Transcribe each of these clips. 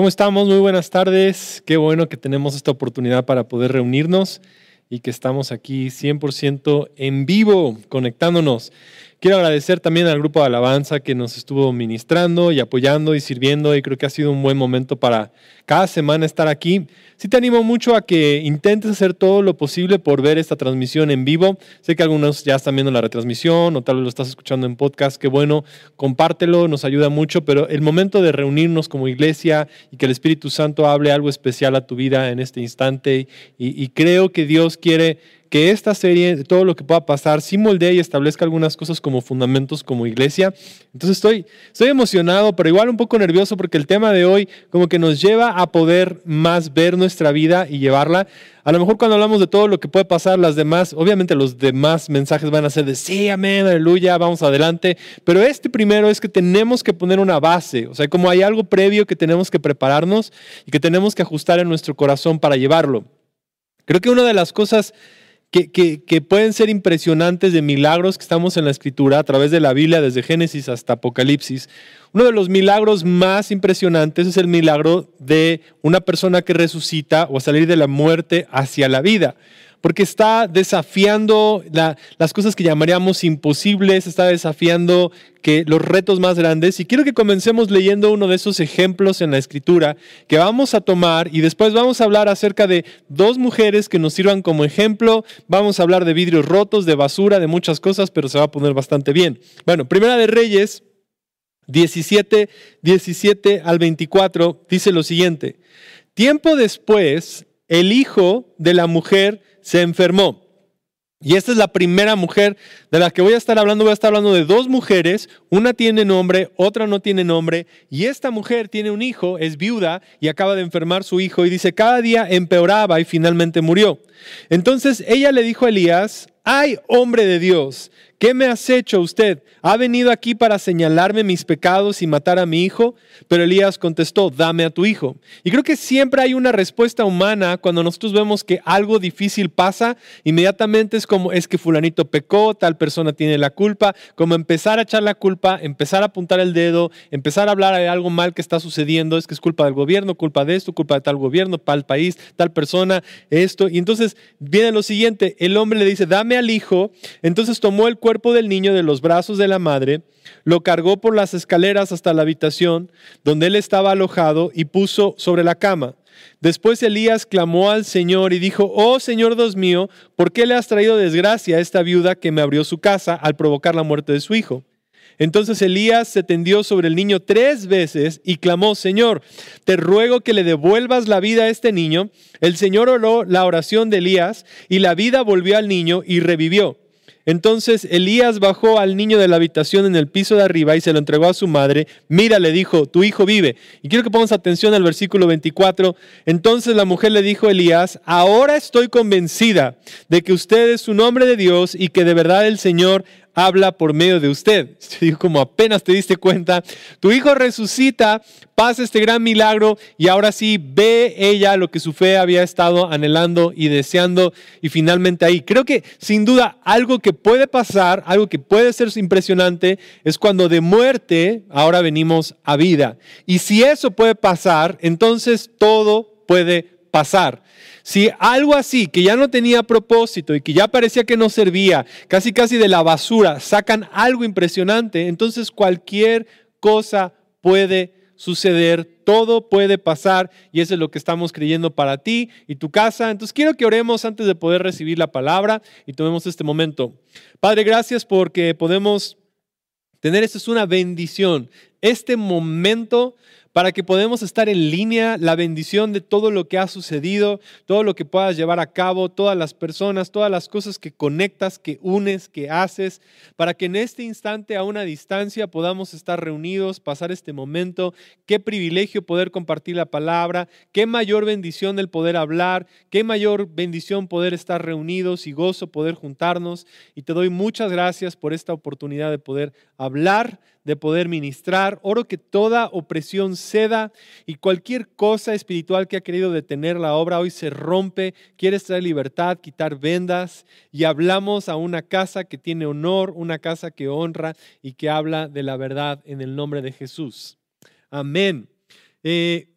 ¿Cómo estamos? Muy buenas tardes. Qué bueno que tenemos esta oportunidad para poder reunirnos y que estamos aquí 100% en vivo, conectándonos. Quiero agradecer también al grupo de alabanza que nos estuvo ministrando y apoyando y sirviendo y creo que ha sido un buen momento para cada semana estar aquí. Sí te animo mucho a que intentes hacer todo lo posible por ver esta transmisión en vivo. Sé que algunos ya están viendo la retransmisión o tal vez lo estás escuchando en podcast. Qué bueno, compártelo, nos ayuda mucho, pero el momento de reunirnos como iglesia y que el Espíritu Santo hable algo especial a tu vida en este instante y, y creo que Dios quiere que esta serie, todo lo que pueda pasar, sí moldee y establezca algunas cosas como fundamentos como iglesia. Entonces estoy, estoy emocionado, pero igual un poco nervioso porque el tema de hoy como que nos lleva a poder más ver nuestra vida y llevarla. A lo mejor cuando hablamos de todo lo que puede pasar, las demás, obviamente los demás mensajes van a ser de sí, amén, aleluya, vamos adelante. Pero este primero es que tenemos que poner una base, o sea, como hay algo previo que tenemos que prepararnos y que tenemos que ajustar en nuestro corazón para llevarlo. Creo que una de las cosas que, pueden ser impresionantes de milagros que estamos en la escritura a través de la Biblia, desde Génesis hasta Apocalipsis. Uno de los milagros más impresionantes es el milagro de una persona que resucita o salir de la muerte hacia la vida porque está desafiando las cosas que llamaríamos imposibles, está desafiando que los retos más grandes. Y quiero que comencemos leyendo uno de esos ejemplos en la escritura que vamos a tomar y después vamos a hablar acerca de dos mujeres que nos sirvan como ejemplo. Vamos a hablar de vidrios rotos, de basura, de muchas cosas, pero se va a poner bastante bien. Bueno, Primera de Reyes 17, 17 al 24 dice lo siguiente. Tiempo después, el hijo de la mujer se enfermó. Y esta es la primera mujer de la que voy a estar hablando. Voy a estar hablando de dos mujeres. Una tiene nombre, otra no tiene nombre. Y esta mujer tiene un hijo, es viuda y acaba de enfermar su hijo. Y dice, cada día empeoraba y finalmente murió. Entonces ella le dijo a Elías, ay hombre de Dios, ¿Qué me has hecho usted? ¿Ha venido aquí para señalarme mis pecados y matar a mi hijo? Pero Elías contestó, dame a tu hijo. Y creo que siempre hay una respuesta humana cuando nosotros vemos que algo difícil pasa, inmediatamente es como, es que fulanito pecó, tal persona tiene la culpa, como empezar a echar la culpa, empezar a apuntar el dedo, empezar a hablar de algo mal que está sucediendo, es que es culpa del gobierno, culpa de esto, culpa de tal gobierno, tal país, tal persona, esto. Y entonces viene lo siguiente, el hombre le dice, dame al hijo, entonces tomó el cuerpo cuerpo del niño de los brazos de la madre, lo cargó por las escaleras hasta la habitación donde él estaba alojado y puso sobre la cama. Después Elías clamó al Señor y dijo, oh Señor Dios mío, ¿por qué le has traído desgracia a esta viuda que me abrió su casa al provocar la muerte de su hijo? Entonces Elías se tendió sobre el niño tres veces y clamó, Señor, te ruego que le devuelvas la vida a este niño. El Señor oró la oración de Elías y la vida volvió al niño y revivió. Entonces Elías bajó al niño de la habitación en el piso de arriba y se lo entregó a su madre. Mira, le dijo, tu hijo vive. Y quiero que pongamos atención al versículo 24. Entonces la mujer le dijo a Elías, ahora estoy convencida de que usted es un hombre de Dios y que de verdad el Señor habla por medio de usted. Digo, como apenas te diste cuenta, tu hijo resucita, pasa este gran milagro y ahora sí ve ella lo que su fe había estado anhelando y deseando y finalmente ahí. Creo que sin duda algo que puede pasar, algo que puede ser impresionante, es cuando de muerte ahora venimos a vida. Y si eso puede pasar, entonces todo puede pasar. Si algo así, que ya no tenía propósito y que ya parecía que no servía, casi casi de la basura, sacan algo impresionante, entonces cualquier cosa puede suceder, todo puede pasar y eso es lo que estamos creyendo para ti y tu casa. Entonces quiero que oremos antes de poder recibir la palabra y tomemos este momento. Padre, gracias porque podemos tener, esto es una bendición, este momento para que podamos estar en línea, la bendición de todo lo que ha sucedido, todo lo que puedas llevar a cabo, todas las personas, todas las cosas que conectas, que unes, que haces, para que en este instante a una distancia podamos estar reunidos, pasar este momento. Qué privilegio poder compartir la palabra, qué mayor bendición el poder hablar, qué mayor bendición poder estar reunidos y gozo poder juntarnos. Y te doy muchas gracias por esta oportunidad de poder hablar de poder ministrar. Oro que toda opresión ceda y cualquier cosa espiritual que ha querido detener la obra hoy se rompe. Quieres traer libertad, quitar vendas y hablamos a una casa que tiene honor, una casa que honra y que habla de la verdad en el nombre de Jesús. Amén. Eh,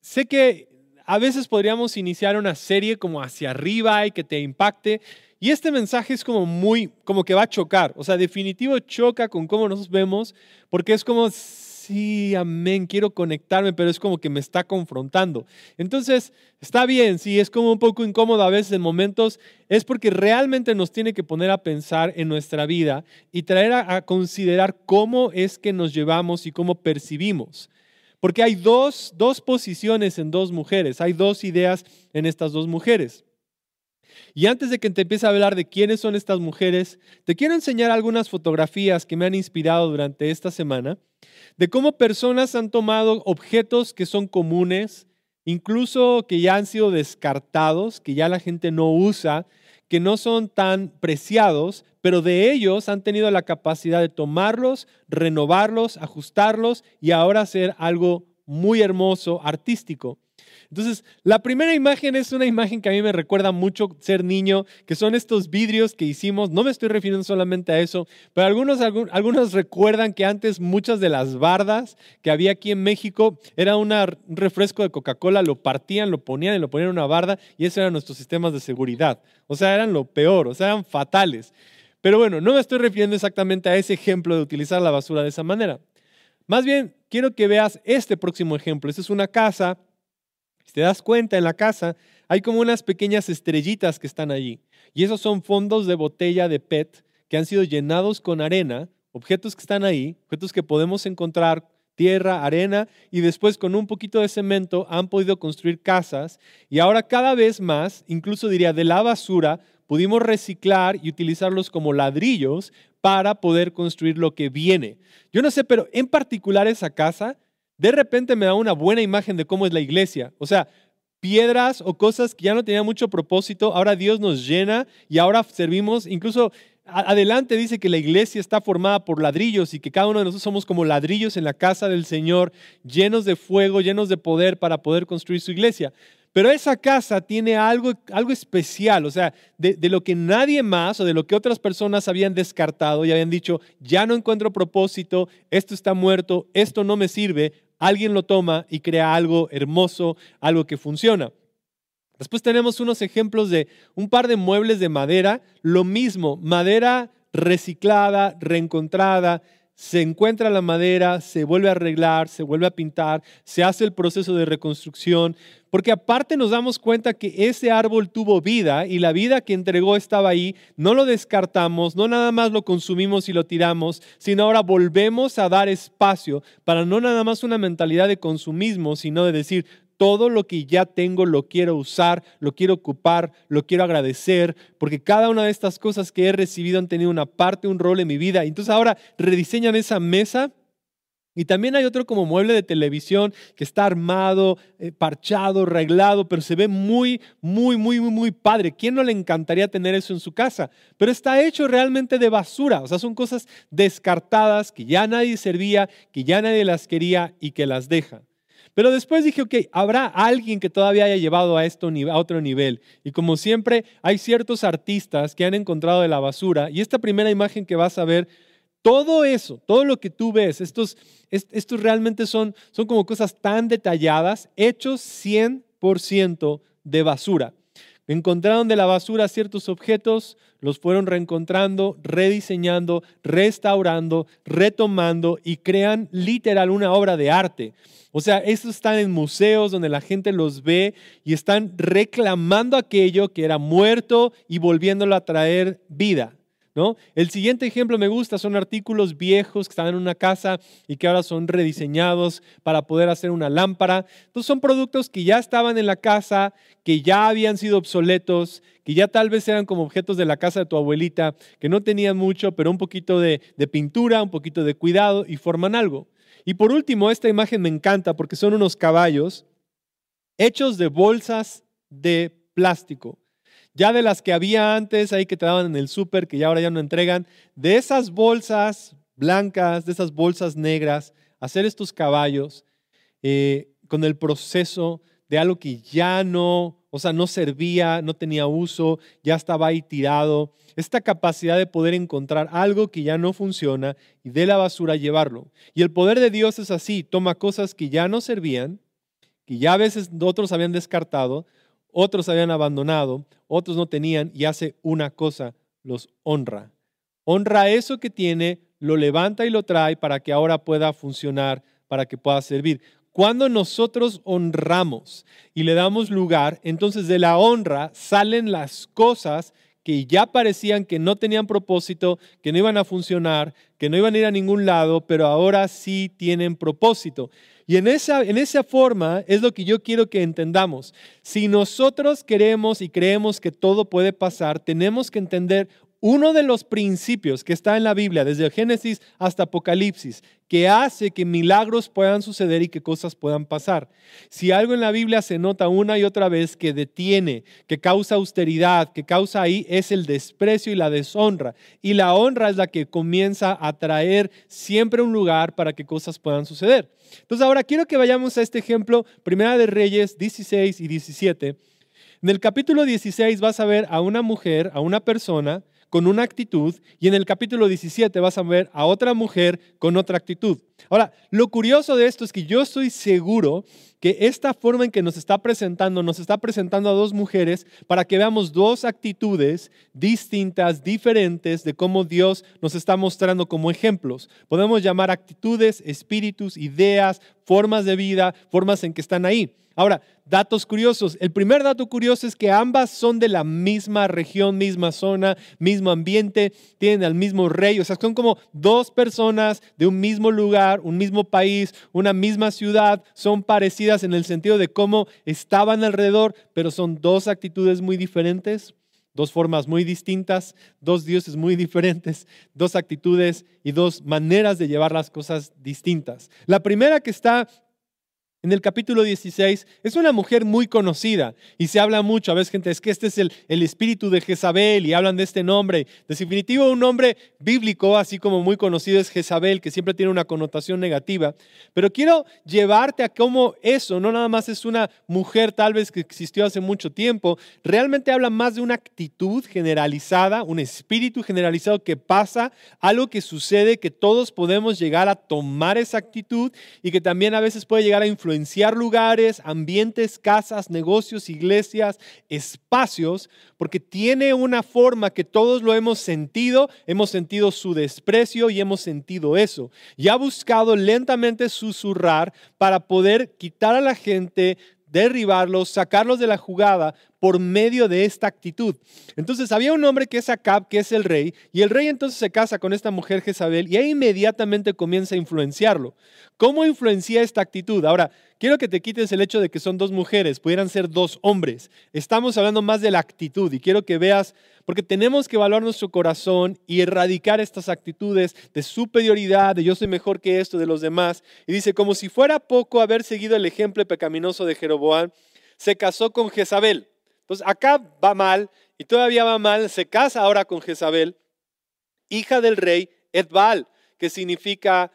sé que a veces podríamos iniciar una serie como hacia arriba y que te impacte. Y este mensaje es como muy, como que va a chocar. O sea, definitivo choca con cómo nos vemos, porque es como, sí, amén, quiero conectarme, pero es como que me está confrontando. Entonces, está bien, sí, es como un poco incómodo a veces en momentos, es porque realmente nos tiene que poner a pensar en nuestra vida y traer a, a considerar cómo es que nos llevamos y cómo percibimos. Porque hay dos, dos posiciones en dos mujeres, hay dos ideas en estas dos mujeres. Y antes de que te empiece a hablar de quiénes son estas mujeres, te quiero enseñar algunas fotografías que me han inspirado durante esta semana, de cómo personas han tomado objetos que son comunes, incluso que ya han sido descartados, que ya la gente no usa, que no son tan preciados, pero de ellos han tenido la capacidad de tomarlos, renovarlos, ajustarlos y ahora hacer algo muy hermoso, artístico. Entonces, la primera imagen es una imagen que a mí me recuerda mucho ser niño, que son estos vidrios que hicimos. No me estoy refiriendo solamente a eso, pero algunos, algunos recuerdan que antes muchas de las bardas que había aquí en México era un refresco de Coca-Cola, lo partían, lo ponían y lo ponían en una barda y esos eran nuestros sistemas de seguridad. O sea, eran lo peor, o sea, eran fatales. Pero bueno, no me estoy refiriendo exactamente a ese ejemplo de utilizar la basura de esa manera. Más bien, quiero que veas este próximo ejemplo. Esta es una casa si te das cuenta, en la casa hay como unas pequeñas estrellitas que están allí. Y esos son fondos de botella de PET que han sido llenados con arena, objetos que están ahí, objetos que podemos encontrar, tierra, arena, y después con un poquito de cemento han podido construir casas. Y ahora cada vez más, incluso diría de la basura, pudimos reciclar y utilizarlos como ladrillos para poder construir lo que viene. Yo no sé, pero en particular esa casa de repente me da una buena imagen de cómo es la iglesia. O sea, piedras o cosas que ya no tenían mucho propósito, ahora Dios nos llena y ahora servimos, incluso adelante dice que la iglesia está formada por ladrillos y que cada uno de nosotros somos como ladrillos en la casa del Señor, llenos de fuego, llenos de poder para poder construir su iglesia. Pero esa casa tiene algo, algo especial, o sea, de, de, lo que nadie más o de lo que otras personas habían descartado y habían dicho, ya no encuentro propósito, esto está muerto, esto no me sirve, alguien lo toma y crea algo hermoso, algo que funciona. Después tenemos unos ejemplos de un par de muebles de madera, lo mismo, madera reciclada, reencontrada, se encuentra la madera, se vuelve a arreglar, se vuelve a pintar, se hace el proceso de reconstrucción, porque aparte nos damos cuenta que ese árbol tuvo vida y la vida que entregó estaba ahí, no lo descartamos, no nada más lo consumimos y lo tiramos, sino ahora volvemos a dar espacio para no nada más una mentalidad de consumismo, sino de decir, todo lo que ya tengo lo quiero usar, lo quiero ocupar, lo quiero agradecer, porque cada una de estas cosas que he recibido han tenido una parte, un rol en mi vida. Entonces ahora rediseñan esa mesa. Y también hay otro como mueble de televisión que está armado, eh, parchado, arreglado, pero se ve muy, muy, muy, muy, muy padre. ¿Quién no le encantaría tener eso en su casa? Pero está hecho realmente de basura. O sea, son cosas descartadas que ya nadie servía, que ya nadie las quería y que las deja. Pero después dije, ok, habrá alguien que todavía haya llevado a esto a otro nivel. Y como siempre, hay ciertos artistas que han encontrado de la basura. Y esta primera imagen que vas a ver, todo eso, todo lo que tú ves, estos, estos realmente son, son como cosas tan detalladas, hechos 100% de basura. Encontraron de la basura ciertos objetos, los fueron reencontrando, rediseñando, restaurando, retomando y crean literal una obra de arte. O sea, estos están en museos donde la gente los ve y están reclamando aquello que era muerto y volviéndolo a traer vida. El siguiente ejemplo me gusta, son artículos viejos que estaban en una casa y que ahora son rediseñados para poder hacer una lámpara. Entonces son productos que ya estaban en la casa, que ya habían sido obsoletos, que ya tal vez eran como objetos de la casa de tu abuelita, que no tenían mucho, pero un poquito de pintura, un poquito de cuidado y forman algo. Y por último, esta imagen me encanta porque son unos caballos hechos de bolsas de plástico. Ya de las que había antes, ahí que te daban en el súper, que ya ahora ya no entregan, de esas bolsas blancas, de esas bolsas negras, hacer estos caballos eh, con el proceso de algo que ya no, o sea, no servía, no tenía uso, ya estaba ahí tirado. Esta capacidad de poder encontrar algo que ya no funciona y de la basura llevarlo. Y el poder de Dios es así, toma cosas que ya no servían, que ya a veces otros habían descartado, otros habían abandonado, otros no tenían y hace una cosa, los honra. Honra eso que tiene, lo levanta y lo trae para que ahora pueda funcionar, para que pueda servir. Cuando nosotros honramos y le damos lugar, entonces de la honra salen las cosas que ya parecían que no tenían propósito, que no iban a funcionar, que no iban a ir a ningún lado, pero ahora sí tienen propósito. Y en esa, en esa forma es lo que yo quiero que entendamos. Si nosotros queremos y creemos que todo puede pasar, tenemos que entender uno de los principios que está en la Biblia, desde Génesis hasta Apocalipsis, que hace que milagros puedan suceder y que cosas puedan pasar. Si algo en la Biblia se nota una y otra vez que detiene, que causa austeridad, que causa ahí, es el desprecio y la deshonra. Y la honra es la que comienza a traer siempre un lugar para que cosas puedan suceder. Entonces ahora quiero que vayamos a este ejemplo, Primera de Reyes 16 y 17. En el capítulo 16 vas a ver a una mujer, a una persona, con una actitud y en el capítulo 17 vas a ver a otra mujer con otra actitud. Ahora, lo curioso de esto es que yo estoy seguro que esta forma en que nos está presentando, nos está presentando a dos mujeres para que veamos dos actitudes distintas, diferentes de cómo Dios nos está mostrando como ejemplos. Podemos llamar actitudes, espíritus, ideas, formas de vida, formas en que están ahí. Ahora, datos curiosos. El primer dato curioso es que ambas son de la misma región, misma zona, mismo ambiente, tienen al mismo rey. O sea, son como dos personas de un mismo lugar, un mismo país, una misma ciudad. Son parecidas en el sentido de cómo estaban alrededor, pero son dos actitudes muy diferentes dos formas muy distintas, dos dioses muy diferentes, dos actitudes y dos maneras de llevar las cosas distintas. La primera que está en el capítulo 16, es una mujer muy conocida y se habla mucho, a veces gente, es que este es el, el espíritu de Jezabel y hablan de este nombre. De definitivo, un nombre bíblico, así como muy conocido es Jezabel, que siempre tiene una connotación negativa. Pero quiero llevarte a cómo eso no nada más es una mujer tal vez que existió hace mucho tiempo, realmente habla más de una actitud generalizada, un espíritu generalizado que pasa, algo que sucede, que todos podemos llegar a tomar esa actitud y que también a veces puede llegar a influir lugares, ambientes, casas, negocios, iglesias, espacios, porque tiene una forma que todos lo hemos sentido, hemos sentido su desprecio y hemos sentido eso. Y ha buscado lentamente susurrar para poder quitar a la gente derribarlos, sacarlos de la jugada por medio de esta actitud. Entonces había un hombre que es Acab, que es el rey, y el rey entonces se casa con esta mujer Jezabel y ahí inmediatamente comienza a influenciarlo. ¿Cómo influencia esta actitud? Ahora, quiero que te quites el hecho de que son dos mujeres, pudieran ser dos hombres. Estamos hablando más de la actitud y quiero que veas, porque tenemos que evaluar nuestro corazón y erradicar estas actitudes de superioridad, de yo soy mejor que esto, de los demás. Y dice, como si fuera poco haber seguido el ejemplo pecaminoso de Jeroboam, se casó con Jezabel. Entonces acá va mal y todavía va mal, se casa ahora con Jezabel, hija del rey Edbal, que significa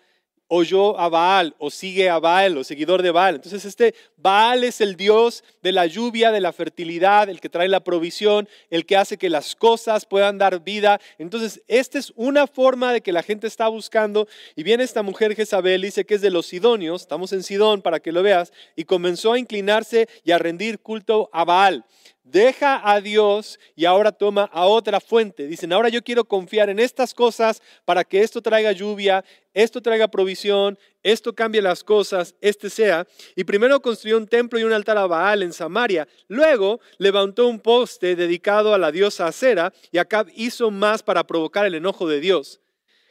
oyó a Baal o sigue a Baal o seguidor de Baal. Entonces este Baal es el dios de la lluvia, de la fertilidad, el que trae la provisión, el que hace que las cosas puedan dar vida. Entonces esta es una forma de que la gente está buscando. Y viene esta mujer Jezabel, dice que es de los sidonios, estamos en Sidón para que lo veas, y comenzó a inclinarse y a rendir culto a Baal deja a Dios y ahora toma a otra fuente. Dicen, ahora yo quiero confiar en estas cosas para que esto traiga lluvia, esto traiga provisión, esto cambie las cosas, este sea. Y primero construyó un templo y un altar a Baal en Samaria. Luego levantó un poste dedicado a la diosa Acera y Acab hizo más para provocar el enojo de Dios.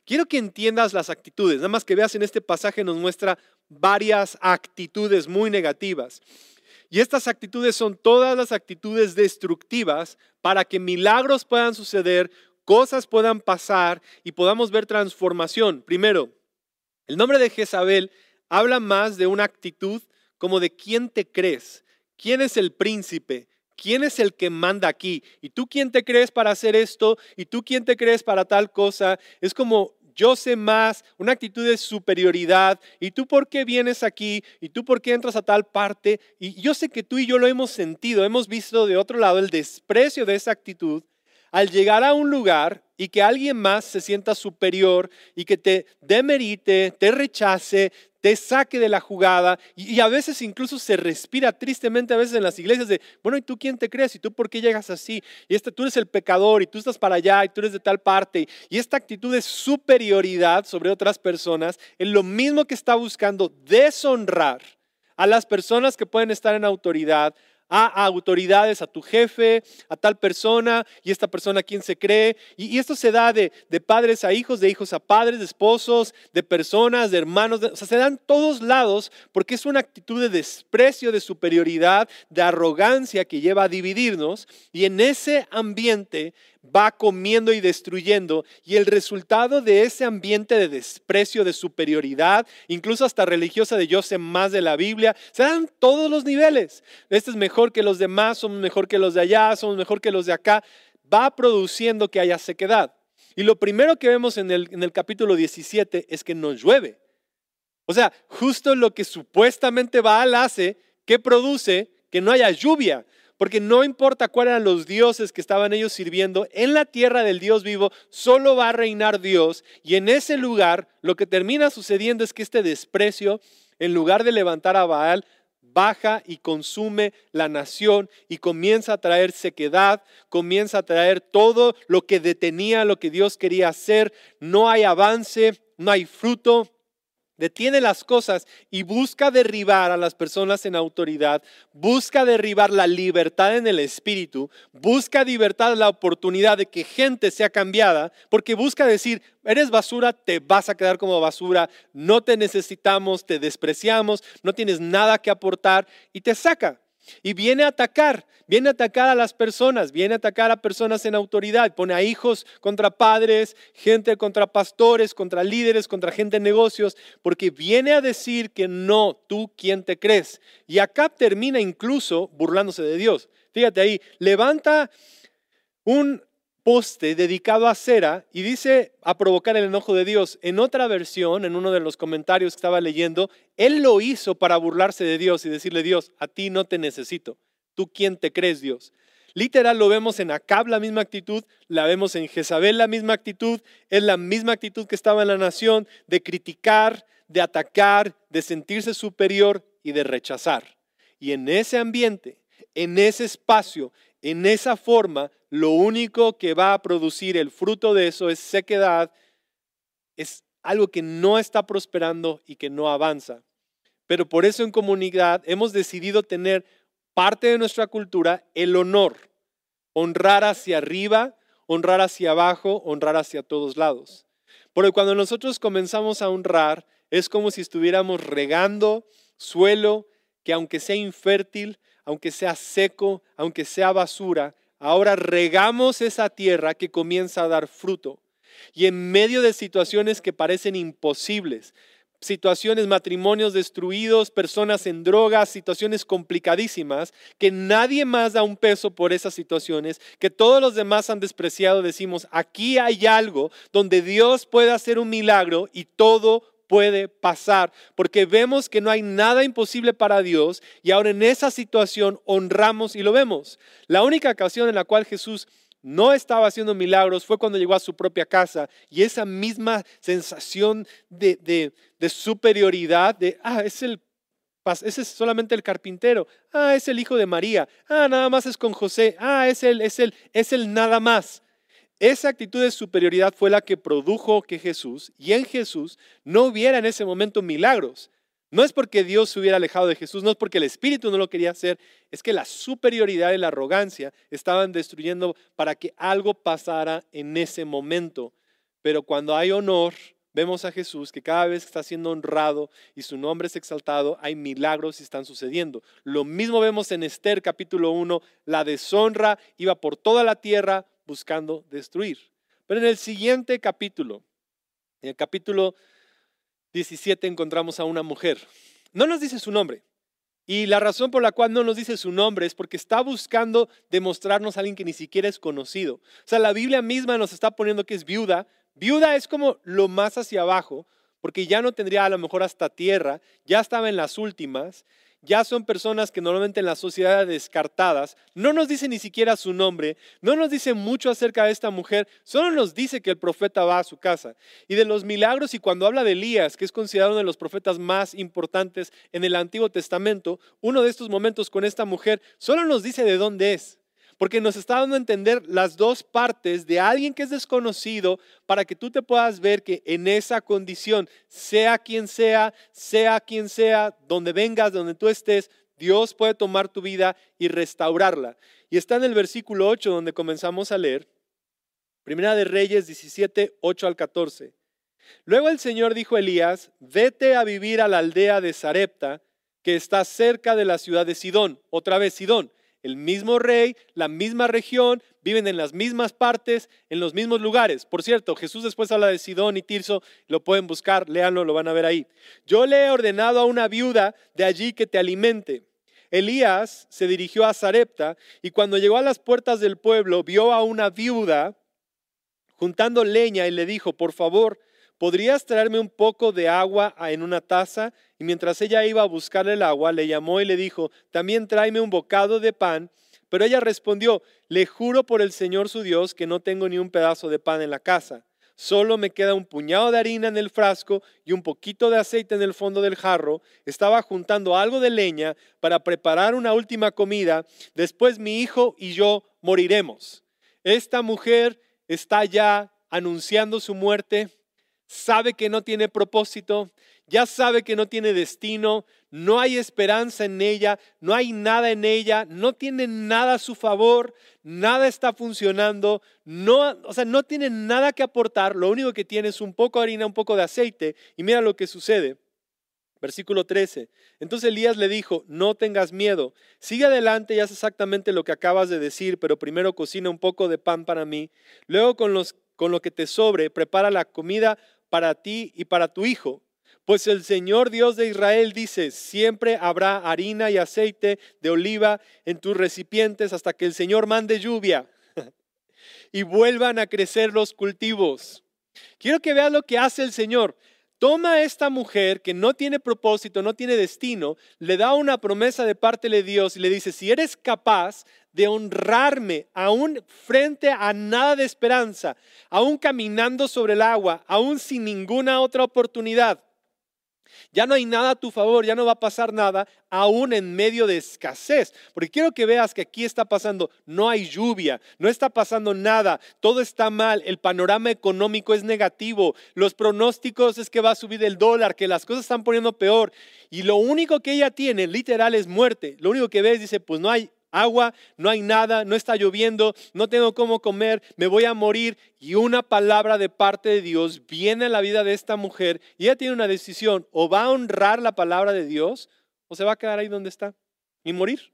Quiero que entiendas las actitudes, nada más que veas en este pasaje nos muestra varias actitudes muy negativas. Y estas actitudes son todas las actitudes destructivas para que milagros puedan suceder, cosas puedan pasar y podamos ver transformación. Primero, el nombre de Jezabel habla más de una actitud como de quién te crees, quién es el príncipe, quién es el que manda aquí, y tú quién te crees para hacer esto, y tú quién te crees para tal cosa. Es como yo sé más, una actitud de superioridad, y tú por qué vienes aquí, y tú por qué entras a tal parte, y yo sé que tú y yo lo hemos sentido, hemos visto de otro lado el desprecio de esa actitud, al llegar a un lugar y que alguien más se sienta superior y que te demerite, te rechace, te saque de la jugada y, a veces incluso se respira tristemente a veces en las iglesias de, bueno, ¿y tú quién te crees? ¿Y tú por qué llegas así? Y este, tú eres el pecador y tú estás para allá y tú eres de tal parte. Y esta actitud de superioridad sobre otras personas es lo mismo que está buscando deshonrar a las personas que pueden estar en autoridad, a, autoridades, a tu jefe, a tal persona y esta persona a quien se cree. Y, esto se da de, padres a hijos, de hijos a padres, de esposos, de personas, de hermanos. o sea, se da en todos lados porque es una actitud de desprecio, de superioridad, de arrogancia que lleva a dividirnos. Y en ese ambiente va comiendo y destruyendo. Y el resultado de ese ambiente de desprecio, de superioridad, incluso hasta religiosa de yo sé más de la Biblia, se dan todos los niveles. Este es mejor que los demás, somos mejor que los de allá, somos mejor que los de acá. Va produciendo que haya sequedad. Y lo primero que vemos en el, en el capítulo 17 es que no llueve. O sea, justo lo que supuestamente Baal hace, que produce que no haya lluvia. Porque no importa cuáles eran los dioses que estaban ellos sirviendo, en la tierra del Dios vivo solo va a reinar Dios. Y en ese lugar lo que termina sucediendo es que este desprecio, en lugar de levantar a Baal, baja y consume la nación y comienza a traer sequedad, comienza a traer todo lo que detenía lo que Dios quería hacer. No hay avance, no hay fruto detiene las cosas y busca derribar a las personas en autoridad, busca derribar la libertad en el espíritu, busca libertad la oportunidad de que gente sea cambiada, porque busca decir, eres basura, te vas a quedar como basura, no te necesitamos, te despreciamos, no tienes nada que aportar y te saca. Y viene a atacar, viene a atacar a las personas, viene a atacar a personas en autoridad, pone a hijos contra padres, gente contra pastores, contra líderes, contra gente en negocios, porque viene a decir que no, tú quién te crees. Y acá termina incluso burlándose de Dios. Fíjate ahí, levanta un poste dedicado a cera y dice a provocar el enojo de Dios. En otra versión, en uno de los comentarios que estaba leyendo, él lo hizo para burlarse de Dios y decirle, Dios, a ti no te necesito. ¿Tú quién te crees, Dios? Literal lo vemos en Acab la misma actitud, la vemos en Jezabel la misma actitud, es la misma actitud que estaba en la nación de criticar, de atacar, de sentirse superior y de rechazar. Y en ese ambiente, en ese espacio, en esa forma, lo único que va a producir el fruto de eso es sequedad, es algo que no está prosperando y que no avanza. Pero por eso en comunidad hemos decidido tener parte de nuestra cultura el honor, honrar hacia arriba, honrar hacia abajo, honrar hacia todos lados. Porque cuando nosotros comenzamos a honrar, es como si estuviéramos regando suelo que aunque sea infértil, aunque sea seco, aunque sea basura, ahora regamos esa tierra que comienza a dar fruto. Y en medio de situaciones que parecen imposibles, situaciones, matrimonios destruidos, personas en drogas, situaciones complicadísimas, que nadie más da un peso por esas situaciones, que todos los demás han despreciado, decimos, aquí hay algo donde Dios puede hacer un milagro y todo puede pasar, porque vemos que no hay nada imposible para Dios y ahora en esa situación honramos y lo vemos. La única ocasión en la cual Jesús no estaba haciendo milagros fue cuando llegó a su propia casa y esa misma sensación de, superioridad, de, ah, es el ese es solamente el carpintero. Ah, es el hijo de María. Ah, nada más es con José. Ah, es él, es él, es el nada más. Esa actitud de superioridad fue la que produjo que Jesús y en Jesús no hubiera en ese momento milagros. No es porque Dios se hubiera alejado de Jesús, no es porque el Espíritu no lo quería hacer, es que la superioridad y la arrogancia estaban destruyendo para que algo pasara en ese momento. Pero cuando hay honor, vemos a Jesús que cada vez está siendo honrado y su nombre es exaltado, hay milagros y están sucediendo. Lo mismo vemos en Esther capítulo 1, la deshonra iba por toda la tierra, buscando destruir. Pero en el siguiente capítulo, en el capítulo 17 encontramos a una mujer. No nos dice su nombre. Y la razón por la cual no nos dice su nombre es porque está buscando demostrarnos a alguien que ni siquiera es conocido. O sea, la Biblia misma nos está poniendo que es viuda. Viuda es como lo más hacia abajo, porque ya no tendría a lo mejor hasta tierra, ya estaba en las últimas. Ya son personas que normalmente en la sociedad descartadas, no nos dice ni siquiera su nombre, no nos dice mucho acerca de esta mujer, solo nos dice que el profeta va a su casa. Y de los milagros, y cuando habla de Elías, que es considerado uno de los profetas más importantes en el Antiguo Testamento, uno de estos momentos con esta mujer, solo nos dice de dónde es porque nos está dando a entender las dos partes de alguien que es desconocido para que tú te puedas ver que en esa condición, sea quien sea, sea quien sea, donde vengas, donde tú estés, Dios puede tomar tu vida y restaurarla. Y está en el versículo 8 donde comenzamos a leer, Primera de Reyes 17, 8 al 14. Luego el Señor dijo a Elías, vete a vivir a la aldea de Sarepta, que está cerca de la ciudad de Sidón, otra vez Sidón el mismo rey, la misma región, viven en las mismas partes, en los mismos lugares. Por cierto, Jesús después habla de Sidón y Tirso, lo pueden buscar, léanlo, lo van a ver ahí. Yo le he ordenado a una viuda de allí que te alimente. Elías se dirigió a Zarepta y cuando llegó a las puertas del pueblo vio a una viuda juntando leña y le dijo, por favor, ¿podrías traerme un poco de agua en una taza? Y mientras ella iba a buscar el agua, le llamó y le dijo, también tráeme un bocado de pan. Pero ella respondió, le juro por el Señor su Dios que no tengo ni un pedazo de pan en la casa. Solo me queda un puñado de harina en el frasco y un poquito de aceite en el fondo del jarro. Estaba juntando algo de leña para preparar una última comida. Después mi hijo y yo moriremos. Esta mujer está ya anunciando su muerte, sabe que no tiene propósito, ya sabe que no tiene destino, no hay esperanza en ella, no hay nada en ella, no tiene nada a su favor, nada está funcionando, no, o sea, no tiene nada que aportar, lo único que tiene es un poco de harina, un poco de aceite, y mira lo que sucede. Versículo 13. Entonces Elías le dijo, no tengas miedo, sigue adelante y haz exactamente lo que acabas de decir, pero primero cocina un poco de pan para mí, luego con, los, con lo que te sobre, prepara la comida para ti y para tu hijo pues el Señor Dios de Israel dice, siempre habrá harina y aceite de oliva en tus recipientes hasta que el Señor mande lluvia y vuelvan a crecer los cultivos. Quiero que veas lo que hace el Señor. Toma a esta mujer que no tiene propósito, no tiene destino, le da una promesa de parte de Dios y le dice, si eres capaz de honrarme aún frente a nada de esperanza, aún caminando sobre el agua, aún sin ninguna otra oportunidad, ya no hay nada a tu favor, ya no va a pasar nada, aún en medio de escasez. Porque quiero que veas que aquí está pasando, no hay lluvia, no está pasando nada, todo está mal, el panorama económico es negativo, los pronósticos es que va a subir el dólar, que las cosas están poniendo peor. Y lo único que ella tiene, literal, es muerte. Lo único que ves, dice, pues no hay agua, no hay nada, no está lloviendo, no tengo cómo comer, me voy a morir. Y una palabra de parte de Dios viene a la vida de esta mujer y ella tiene una decisión, o va a honrar la palabra de Dios o se va a quedar ahí donde está y morir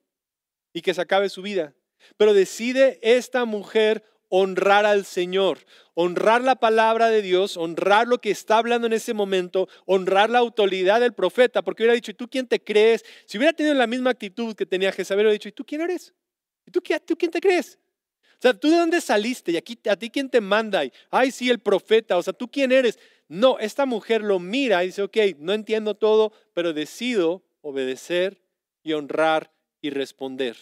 y que se acabe su vida. Pero decide esta mujer honrar al Señor, honrar la palabra de Dios, honrar lo que está hablando en ese momento, honrar la autoridad del profeta, porque hubiera dicho, ¿y tú quién te crees? Si hubiera tenido la misma actitud que tenía Jezabel, hubiera dicho, ¿y tú quién eres? ¿Y tú, tú quién te crees? O sea, ¿tú de dónde saliste? ¿Y aquí, a ti quién te manda? Y, Ay, sí, el profeta. O sea, ¿tú quién eres? No, esta mujer lo mira y dice, ok, no entiendo todo, pero decido obedecer y honrar y responder.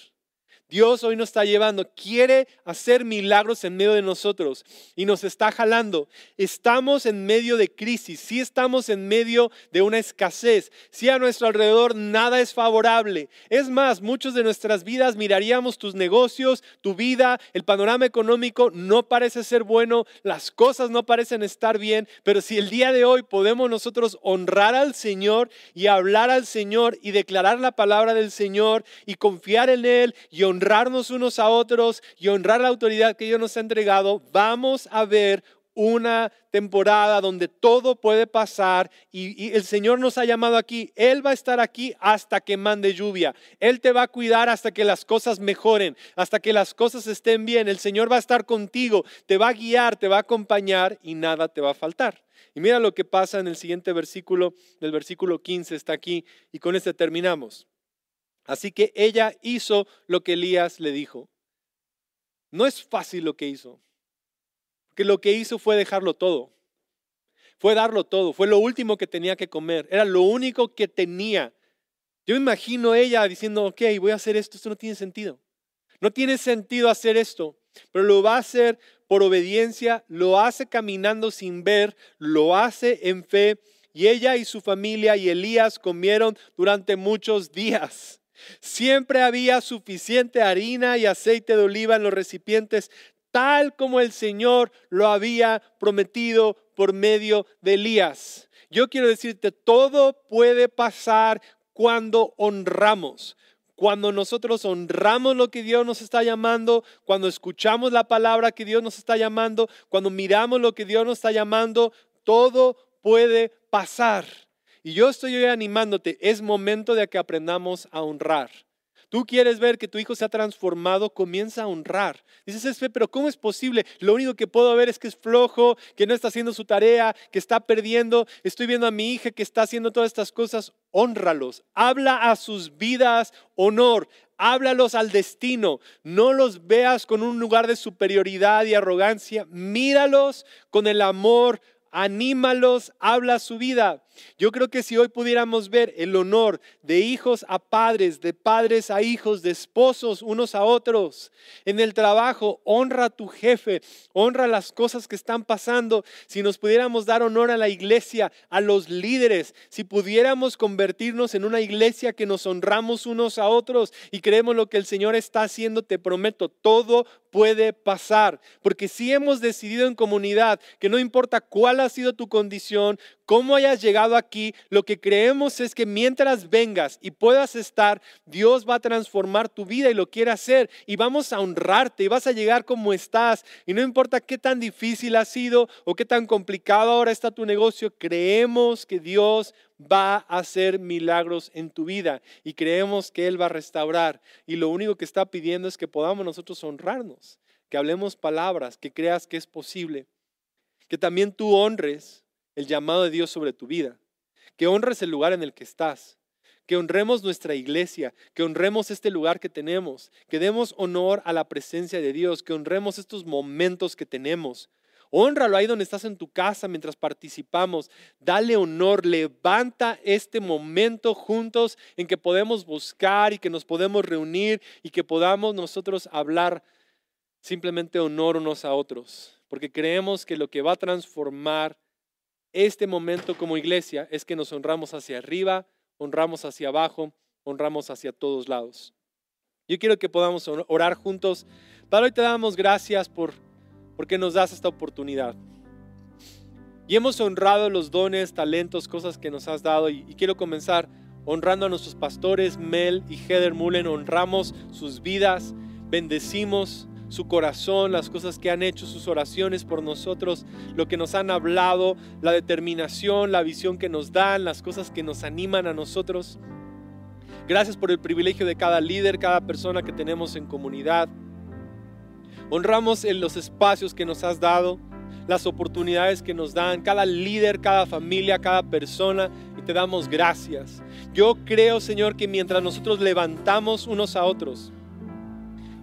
Dios hoy nos está llevando, quiere hacer milagros en medio de nosotros y nos está jalando. Estamos en medio de crisis, sí estamos en medio de una escasez, sí a nuestro alrededor nada es favorable. Es más, muchos de nuestras vidas miraríamos tus negocios, tu vida, el panorama económico no parece ser bueno, las cosas no parecen estar bien, pero si el día de hoy podemos nosotros honrar al Señor y hablar al Señor y declarar la palabra del Señor y confiar en Él y honrar honrarnos unos a otros y honrar la autoridad que Dios nos ha entregado, vamos a ver una temporada donde todo puede pasar y, el Señor nos ha llamado aquí. Él va a estar aquí hasta que mande lluvia. Él te va a cuidar hasta que las cosas mejoren, hasta que las cosas estén bien. El Señor va a estar contigo, te va a guiar, te va a acompañar y nada te va a faltar. Y mira lo que pasa en el siguiente versículo, del versículo 15 está aquí y con este terminamos. Así que ella hizo lo que Elías le dijo. No es fácil lo que hizo, porque lo que hizo fue dejarlo todo. Fue darlo todo, fue lo último que tenía que comer, era lo único que tenía. Yo me imagino ella diciendo, ok, voy a hacer esto, esto no tiene sentido. No tiene sentido hacer esto, pero lo va a hacer por obediencia, lo hace caminando sin ver, lo hace en fe. Y ella y su familia y Elías comieron durante muchos días. Siempre había suficiente harina y aceite de oliva en los recipientes, tal como el Señor lo había prometido por medio de Elías. Yo quiero decirte, todo puede pasar cuando honramos. Cuando nosotros honramos lo que Dios nos está llamando, cuando escuchamos la palabra que Dios nos está llamando, cuando miramos lo que Dios nos está llamando, todo puede pasar. Y yo estoy hoy animándote, es momento de que aprendamos a honrar. Tú quieres ver que tu hijo se ha transformado, comienza a honrar. Dices, pero ¿cómo es posible? Lo único que puedo ver es que es flojo, que no está haciendo su tarea, que está perdiendo. Estoy viendo a mi hija que está haciendo todas estas cosas. Honralos. Habla a sus vidas honor. Háblalos al destino. No los veas con un lugar de superioridad y arrogancia. Míralos con el amor anímalos, habla su vida. Yo creo que si hoy pudiéramos ver el honor de hijos a padres, de padres a hijos, de esposos unos a otros, en el trabajo, honra a tu jefe, honra las cosas que están pasando. Si nos pudiéramos dar honor a la iglesia, a los líderes, si pudiéramos convertirnos en una iglesia que nos honramos unos a otros y creemos lo que el Señor está haciendo, te prometo, todo puede pasar. Porque si hemos decidido en comunidad que no importa cuál ha sido tu condición, cómo hayas llegado aquí, lo que creemos es que mientras vengas y puedas estar, Dios va a transformar tu vida y lo quiere hacer. Y vamos a honrarte y vas a llegar como estás. Y no importa qué tan difícil ha sido o qué tan complicado ahora está tu negocio, creemos que Dios va a hacer milagros en tu vida y creemos que Él va a restaurar. Y lo único que está pidiendo es que podamos nosotros honrarnos, que hablemos palabras, que creas que es posible, que también tú honres el llamado de Dios sobre tu vida, que honres el lugar en el que estás, que honremos nuestra iglesia, que honremos este lugar que tenemos, que demos honor a la presencia de Dios, que honremos estos momentos que tenemos. Honralo ahí donde estás en tu casa mientras participamos. Dale honor, levanta este momento juntos en que podemos buscar y que nos podemos reunir y que podamos nosotros hablar simplemente honor unos a otros. Porque creemos que lo que va a transformar este momento como iglesia es que nos honramos hacia arriba, honramos hacia abajo, honramos hacia todos lados. Yo quiero que podamos orar juntos. Padre, hoy te damos gracias por porque nos das esta oportunidad. Y hemos honrado los dones, talentos, cosas que nos has dado. Y, quiero comenzar honrando a nuestros pastores, Mel y Heather Mullen. Honramos sus vidas, bendecimos su corazón, las cosas que han hecho, sus oraciones por nosotros, lo que nos han hablado, la determinación, la visión que nos dan, las cosas que nos animan a nosotros. Gracias por el privilegio de cada líder, cada persona que tenemos en comunidad. Honramos en los espacios que nos has dado, las oportunidades que nos dan, cada líder, cada familia, cada persona, y te damos gracias. Yo creo, Señor, que mientras nosotros levantamos unos a otros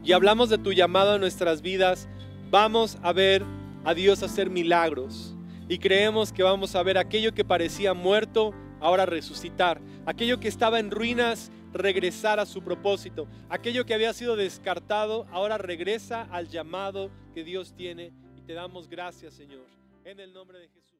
y hablamos de tu llamado en nuestras vidas, vamos a ver a Dios hacer milagros. Y creemos que vamos a ver aquello que parecía muerto, ahora resucitar. Aquello que estaba en ruinas, regresar a su propósito. Aquello que había sido descartado, ahora regresa al llamado que Dios tiene. Y te damos gracias, Señor. En el nombre de Jesús.